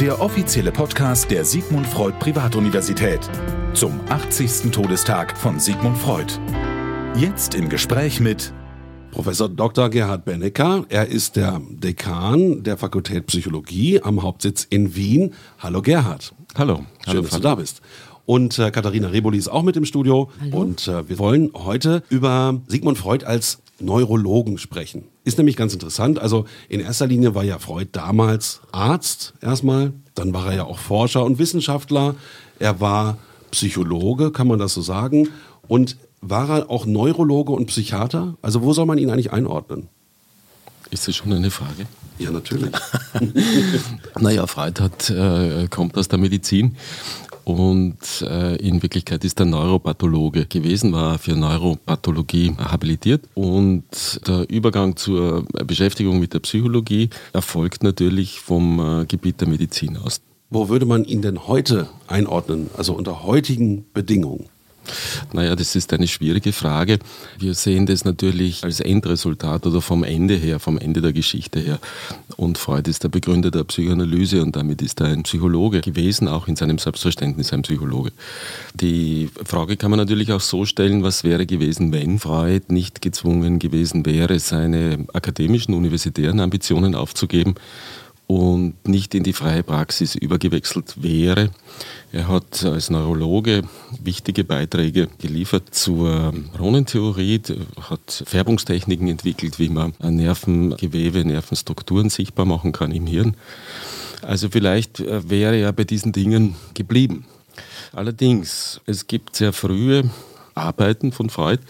der offizielle Podcast der Sigmund Freud Privatuniversität zum 80. Todestag von Sigmund Freud. Jetzt im Gespräch mit Professor Dr. Gerhard Bennecker. Er ist der Dekan der Fakultät Psychologie am Hauptsitz in Wien. Hallo Gerhard. Hallo. Schön, Hallo, dass du da bist. Und äh, Katharina Reboli ist auch mit im Studio. Hallo. Und äh, wir wollen heute über Sigmund Freud als Neurologen sprechen. Ist nämlich ganz interessant. Also in erster Linie war ja Freud damals Arzt erstmal. Dann war er ja auch Forscher und Wissenschaftler. Er war Psychologe, kann man das so sagen. Und war er auch Neurologe und Psychiater? Also wo soll man ihn eigentlich einordnen? Ist das schon eine Frage? Ja, natürlich. Naja, Freud hat, äh, kommt aus der Medizin und äh, in Wirklichkeit ist er Neuropathologe gewesen, war für Neuropathologie habilitiert und der Übergang zur Beschäftigung mit der Psychologie erfolgt natürlich vom äh, Gebiet der Medizin aus. Wo würde man ihn denn heute einordnen? Also unter heutigen Bedingungen? Naja, das ist eine schwierige Frage. Wir sehen das natürlich als Endresultat oder vom Ende her, vom Ende der Geschichte her. Und Freud ist der Begründer der Psychoanalyse und damit ist er ein Psychologe gewesen, auch in seinem Selbstverständnis ein Psychologe. Die Frage kann man natürlich auch so stellen, was wäre gewesen, wenn Freud nicht gezwungen gewesen wäre, seine akademischen, universitären Ambitionen aufzugeben und nicht in die freie Praxis übergewechselt wäre. Er hat als Neurologe wichtige Beiträge geliefert zur Rhonentheorie, hat Färbungstechniken entwickelt, wie man Nervengewebe, Nervenstrukturen sichtbar machen kann im Hirn. Also vielleicht äh, wäre er bei diesen Dingen geblieben. Allerdings, es gibt sehr frühe Arbeiten von Freud,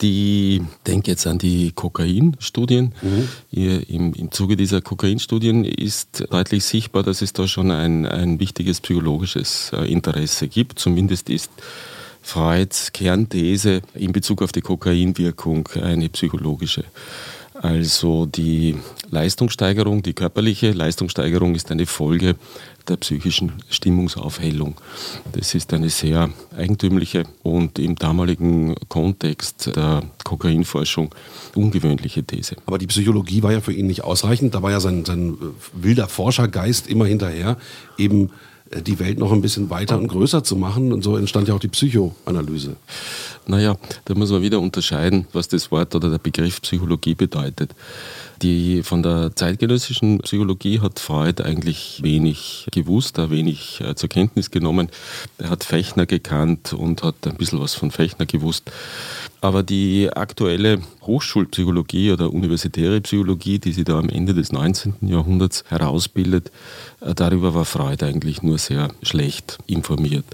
die, denke jetzt an die Kokainstudien. Mhm. Im, Im Zuge dieser Kokainstudien ist deutlich sichtbar, dass es da schon ein, ein wichtiges psychologisches äh, Interesse gibt. Zumindest ist Freuds Kernthese in Bezug auf die Kokainwirkung eine psychologische. Also die Leistungssteigerung, die körperliche Leistungssteigerung ist eine Folge der psychischen Stimmungsaufhellung. Das ist eine sehr eigentümliche und im damaligen Kontext der Kokainforschung ungewöhnliche These. Aber die Psychologie war ja für ihn nicht ausreichend. Da war ja sein, sein wilder Forschergeist immer hinterher, eben äh, die Welt noch ein bisschen weiter und größer zu machen. Und so entstand ja auch die Psychoanalyse. Naja, da muss man wieder unterscheiden, was das Wort oder der Begriff Psychologie bedeutet. Die, von der zeitgenössischen Psychologie hat Freud eigentlich wenig gewusst, da wenig äh, zur Kenntnis genommen. Er hat Fechner gekannt und hat ein bisschen was von Fechner gewusst. Aber die aktuelle Hochschulpsychologie oder universitäre Psychologie, die sich da am Ende des 19. Jahrhunderts herausbildet, äh, darüber war Freud eigentlich nur sehr schlecht informiert.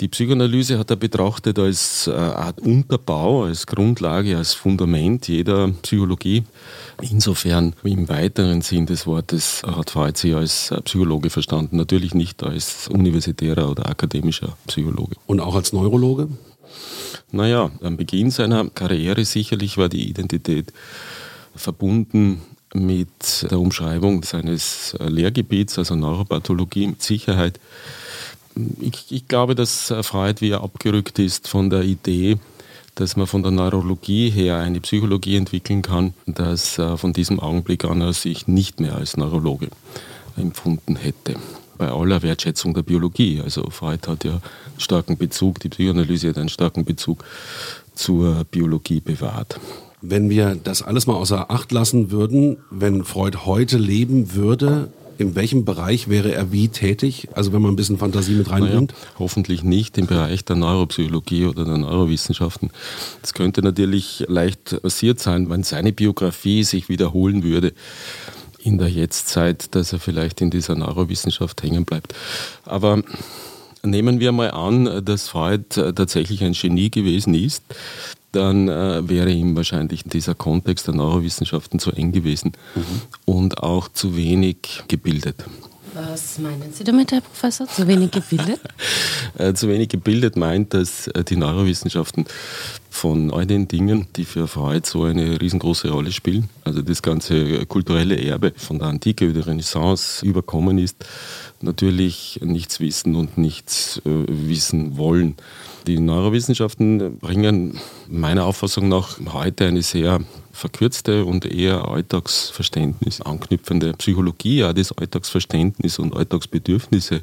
Die Psychoanalyse hat er betrachtet als äh, Art Unterbau, als Grundlage, als Fundament jeder Psychologie. Insofern im weiteren Sinn des Wortes hat Freud sich als äh, Psychologe verstanden, natürlich nicht als universitärer oder akademischer Psychologe. Und auch als Neurologe? Naja, am Beginn seiner Karriere sicherlich war die Identität verbunden mit der Umschreibung seines äh, Lehrgebiets, also Neuropathologie mit Sicherheit. Ich, ich glaube, dass Freud wie er abgerückt ist von der Idee, dass man von der Neurologie her eine Psychologie entwickeln kann, dass äh, von diesem Augenblick an er sich nicht mehr als Neurologe empfunden hätte. Bei aller Wertschätzung der Biologie. Also Freud hat ja einen starken Bezug, die Psychoanalyse hat einen starken Bezug zur Biologie bewahrt. Wenn wir das alles mal außer Acht lassen würden, wenn Freud heute leben würde, in welchem Bereich wäre er wie tätig? Also wenn man ein bisschen Fantasie mit reinbringt? Naja, hoffentlich nicht im Bereich der Neuropsychologie oder der Neurowissenschaften. Das könnte natürlich leicht passiert sein, wenn seine Biografie sich wiederholen würde in der Jetztzeit, dass er vielleicht in dieser Neurowissenschaft hängen bleibt. Aber nehmen wir mal an, dass Freud tatsächlich ein Genie gewesen ist, dann äh, wäre ihm wahrscheinlich dieser Kontext der Neurowissenschaften zu eng gewesen mhm. und auch zu wenig gebildet. Was meinen Sie damit, Herr Professor? Zu wenig gebildet? äh, zu wenig gebildet meint, dass äh, die Neurowissenschaften von all den Dingen, die für Freud so eine riesengroße Rolle spielen. Also das ganze kulturelle Erbe von der Antike über die Renaissance überkommen ist, natürlich nichts wissen und nichts äh, wissen wollen. Die Neurowissenschaften bringen meiner Auffassung nach heute eine sehr verkürzte und eher Alltagsverständnis anknüpfende Psychologie, ja das Alltagsverständnis und Alltagsbedürfnisse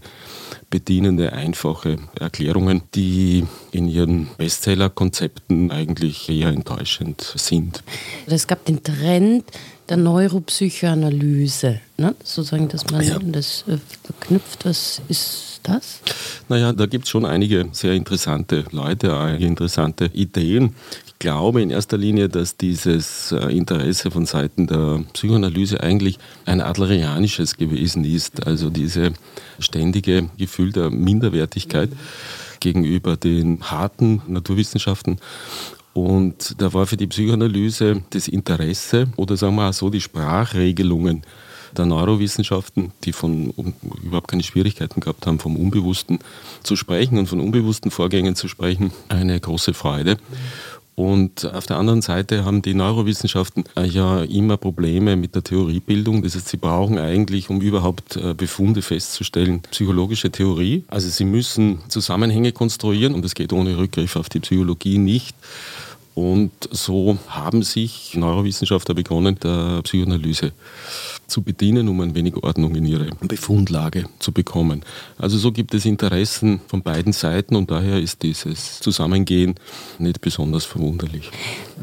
bedienende einfache Erklärungen, die in ihren Bestseller-Konzepten eigentlich eher enttäuschend sind. Es gab den Trend der Neuropsychoanalyse, ne? sozusagen, dass man ja. das äh, verknüpft. Was ist das? Naja, da gibt es schon einige sehr interessante Leute, einige interessante Ideen. Ich glaube in erster Linie, dass dieses äh, Interesse von Seiten der Psychoanalyse eigentlich ein adlerianisches gewesen ist. Also diese ständige Gefühl der Minderwertigkeit gegenüber den harten Naturwissenschaften und da war für die Psychoanalyse das Interesse oder sagen wir auch so die Sprachregelungen der Neurowissenschaften, die von um, überhaupt keine Schwierigkeiten gehabt haben, vom Unbewussten zu sprechen und von unbewussten Vorgängen zu sprechen, eine große Freude. Und auf der anderen Seite haben die Neurowissenschaften äh, ja immer Probleme mit der Theoriebildung. Das heißt, sie brauchen eigentlich, um überhaupt äh, Befunde festzustellen, psychologische Theorie. Also sie müssen Zusammenhänge konstruieren und das geht ohne Rückgriff auf die Psychologie nicht. Und so haben sich Neurowissenschaftler begonnen, der Psychoanalyse zu bedienen, um ein wenig Ordnung in ihre Befundlage zu bekommen. Also so gibt es Interessen von beiden Seiten und daher ist dieses Zusammengehen nicht besonders verwunderlich.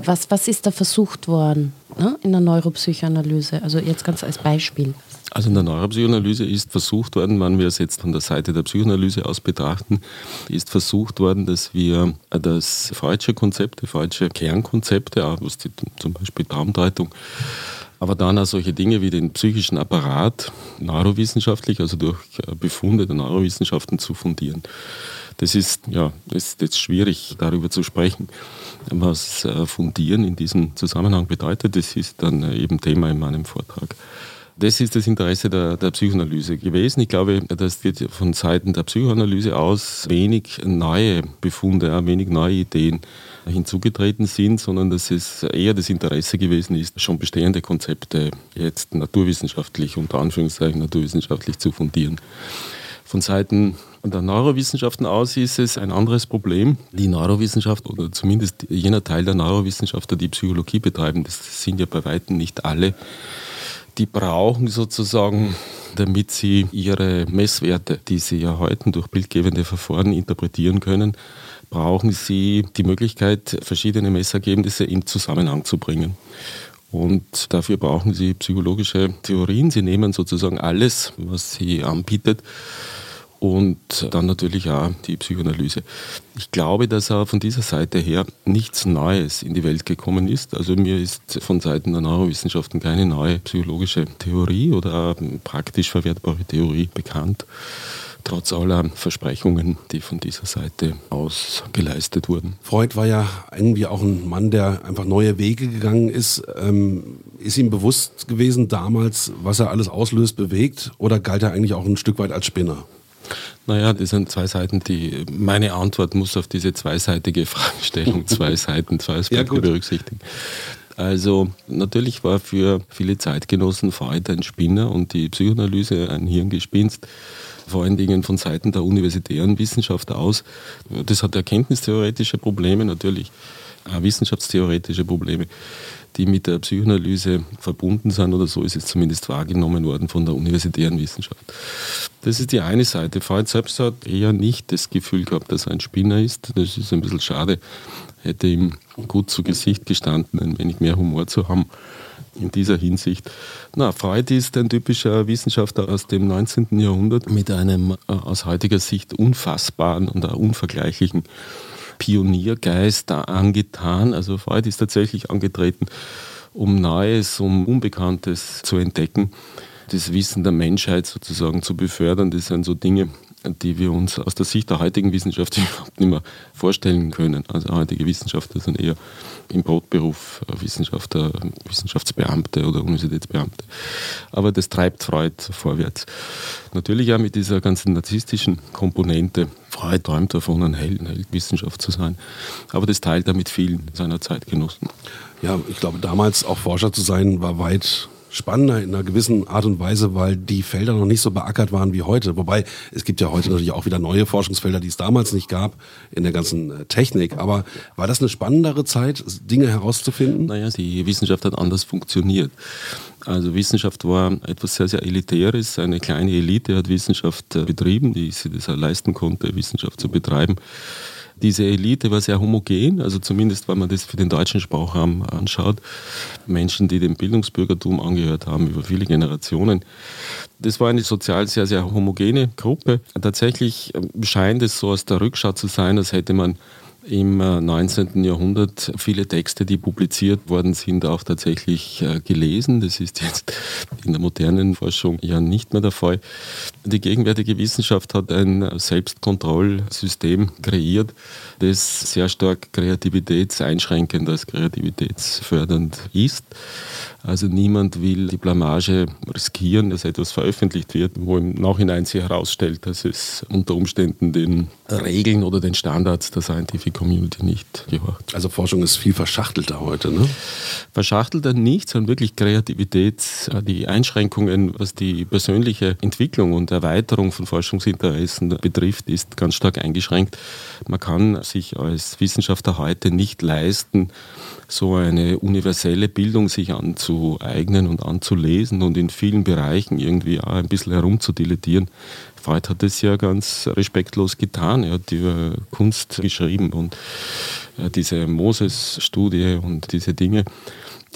Was, was ist da versucht worden ne, in der Neuropsychoanalyse? Also jetzt ganz als Beispiel. Also in der Neuropsychoanalyse ist versucht worden, wenn wir es jetzt von der Seite der Psychoanalyse aus betrachten, ist versucht worden, dass wir das Freudsche Konzepte, Freudsche Kernkonzepte, was die, zum Beispiel Traumdeutung, aber dann auch solche Dinge wie den psychischen Apparat neurowissenschaftlich, also durch Befunde der Neurowissenschaften zu fundieren. Das ist, ja, ist jetzt schwierig darüber zu sprechen, was äh, fundieren in diesem Zusammenhang bedeutet. Das ist dann äh, eben Thema in meinem Vortrag. Das ist das Interesse der, der Psychoanalyse gewesen. Ich glaube, dass von Seiten der Psychoanalyse aus wenig neue Befunde, wenig neue Ideen hinzugetreten sind, sondern dass es eher das Interesse gewesen ist, schon bestehende Konzepte jetzt naturwissenschaftlich, unter Anführungszeichen naturwissenschaftlich zu fundieren. Von Seiten der Neurowissenschaften aus ist es ein anderes Problem. Die Neurowissenschaft oder zumindest jener Teil der Neurowissenschaftler, die Psychologie betreiben, das sind ja bei weitem nicht alle, die brauchen sozusagen, damit sie ihre Messwerte, die sie erhalten durch bildgebende Verfahren interpretieren können, brauchen sie die Möglichkeit, verschiedene Messergebnisse in Zusammenhang zu bringen. Und dafür brauchen sie psychologische Theorien. Sie nehmen sozusagen alles, was sie anbietet, und dann natürlich auch die Psychoanalyse. Ich glaube, dass auch von dieser Seite her nichts Neues in die Welt gekommen ist. Also mir ist von Seiten der Neurowissenschaften keine neue psychologische Theorie oder praktisch verwertbare Theorie bekannt trotz aller Versprechungen, die von dieser Seite aus geleistet wurden. Freud war ja irgendwie auch ein Mann, der einfach neue Wege gegangen ist. Ähm, ist ihm bewusst gewesen damals, was er alles auslöst, bewegt oder galt er eigentlich auch ein Stück weit als Spinner? Naja, das sind zwei Seiten, die meine Antwort muss auf diese zweiseitige Fragestellung, zwei Seiten, zwei Aspekte ja, berücksichtigen. Also natürlich war für viele Zeitgenossen Freud ein Spinner und die Psychoanalyse ein Hirngespinst, vor allen Dingen von Seiten der universitären Wissenschaft aus. Das hat erkenntnistheoretische Probleme natürlich, wissenschaftstheoretische Probleme die mit der Psychoanalyse verbunden sind oder so ist es zumindest wahrgenommen worden von der universitären Wissenschaft. Das ist die eine Seite. Freud selbst hat eher nicht das Gefühl gehabt, dass er ein Spinner ist. Das ist ein bisschen schade. Hätte ihm gut zu Gesicht gestanden, ein wenig mehr Humor zu haben in dieser Hinsicht. Na, Freud ist ein typischer Wissenschaftler aus dem 19. Jahrhundert mit einem äh, aus heutiger Sicht unfassbaren und auch unvergleichlichen Pioniergeist angetan. Also Freud ist tatsächlich angetreten, um Neues, um Unbekanntes zu entdecken, das Wissen der Menschheit sozusagen zu befördern. Das sind so Dinge, die wir uns aus der Sicht der heutigen Wissenschaft überhaupt nicht mehr vorstellen können. Also heutige Wissenschaftler sind eher im Brotberuf Wissenschaftler, Wissenschaftsbeamte oder Universitätsbeamte. Aber das treibt Freud vorwärts. Natürlich auch mit dieser ganzen narzisstischen Komponente. Freud träumt davon, ein Held, ein Held Wissenschaft zu sein. Aber das teilt er mit vielen seiner Zeitgenossen. Ja, ich glaube, damals auch Forscher zu sein, war weit spannender in einer gewissen Art und Weise, weil die Felder noch nicht so beackert waren wie heute. Wobei es gibt ja heute natürlich auch wieder neue Forschungsfelder, die es damals nicht gab in der ganzen äh, Technik. Aber war das eine spannendere Zeit, Dinge herauszufinden? Naja, die Wissenschaft hat anders funktioniert. Also Wissenschaft war etwas sehr, sehr Elitäres. Eine kleine Elite hat Wissenschaft äh, betrieben, die sich das leisten konnte, Wissenschaft zu betreiben. Diese Elite war sehr homogen, also zumindest wenn man das für den deutschen Sprachraum anschaut. Menschen, die dem Bildungsbürgertum angehört haben über viele Generationen. Das war eine sozial sehr, sehr homogene Gruppe. Tatsächlich scheint es so aus der Rückschau zu sein, als hätte man im 19. Äh, Jahrhundert viele Texte, die publiziert worden sind, auch tatsächlich äh, gelesen. Das ist jetzt in der modernen Forschung ja nicht mehr der Fall. Die gegenwärtige Wissenschaft hat ein Selbstkontrollsystem kreiert, das sehr stark kreativitätseinschränkend als kreativitätsfördernd ist. Also niemand will die Blamage riskieren, dass etwas veröffentlicht wird, wo im Nachhinein sich herausstellt, dass es unter Umständen den Regeln oder den Standards der Scientific Community nicht gehorcht. Also Forschung ist viel verschachtelter heute, ne? Verschachtelter nicht, sondern wirklich Kreativität, äh, die Einschränkungen, was die persönliche Entwicklung und Erweiterung von Forschungsinteressen betrifft, ist ganz stark eingeschränkt. Man kann sich als Wissenschaftler heute nicht leisten, so eine universelle Bildung sich anzueignen und anzulesen und in vielen Bereichen irgendwie auch ein bisschen herumzudilettieren. Freud hat das ja ganz respektlos getan. Er hat über Kunst geschrieben und diese Moses-Studie und diese Dinge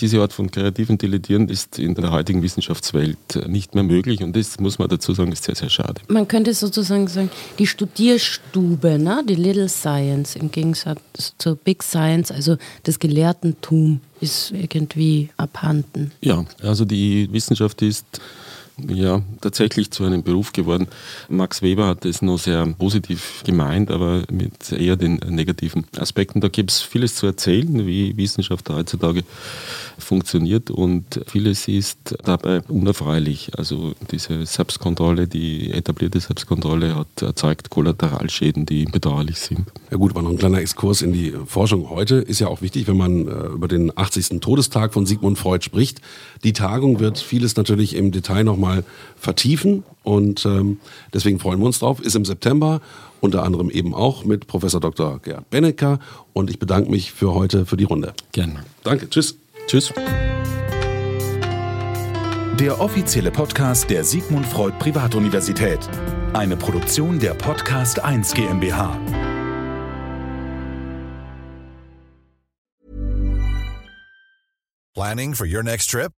diese Art von kreativen Dilettieren ist in der heutigen Wissenschaftswelt nicht mehr möglich und das muss man dazu sagen, ist sehr, sehr schade. Man könnte sozusagen sagen, die Studierstube, ne? die Little Science im Gegensatz zur Big Science, also das Gelehrtentum ist irgendwie abhanden. Ja, also die Wissenschaft ist ja tatsächlich zu einem Beruf geworden. Max Weber hat es nur sehr positiv gemeint, aber mit eher den negativen Aspekten. Da gibt es vieles zu erzählen, wie Wissenschaft heutzutage funktioniert und vieles ist dabei unerfreulich. Also diese Selbstkontrolle, die etablierte Selbstkontrolle hat erzeugt Kollateralschäden, die bedauerlich sind. Ja gut, war noch ein kleiner Exkurs in die Forschung heute. Ist ja auch wichtig, wenn man äh, über den 80. Todestag von Sigmund Freud spricht. Die Tagung wird vieles natürlich im Detail nochmal nochmal vertiefen. Und ähm, deswegen freuen wir uns drauf. Ist im September, unter anderem eben auch mit Professor Dr. Gerhard Bennecker. Und ich bedanke mich für heute für die Runde. Gerne. Danke. Tschüss. Tschüss. Der offizielle Podcast der Sigmund Freud Privatuniversität. Eine Produktion der Podcast 1 GmbH. Planning for your next trip?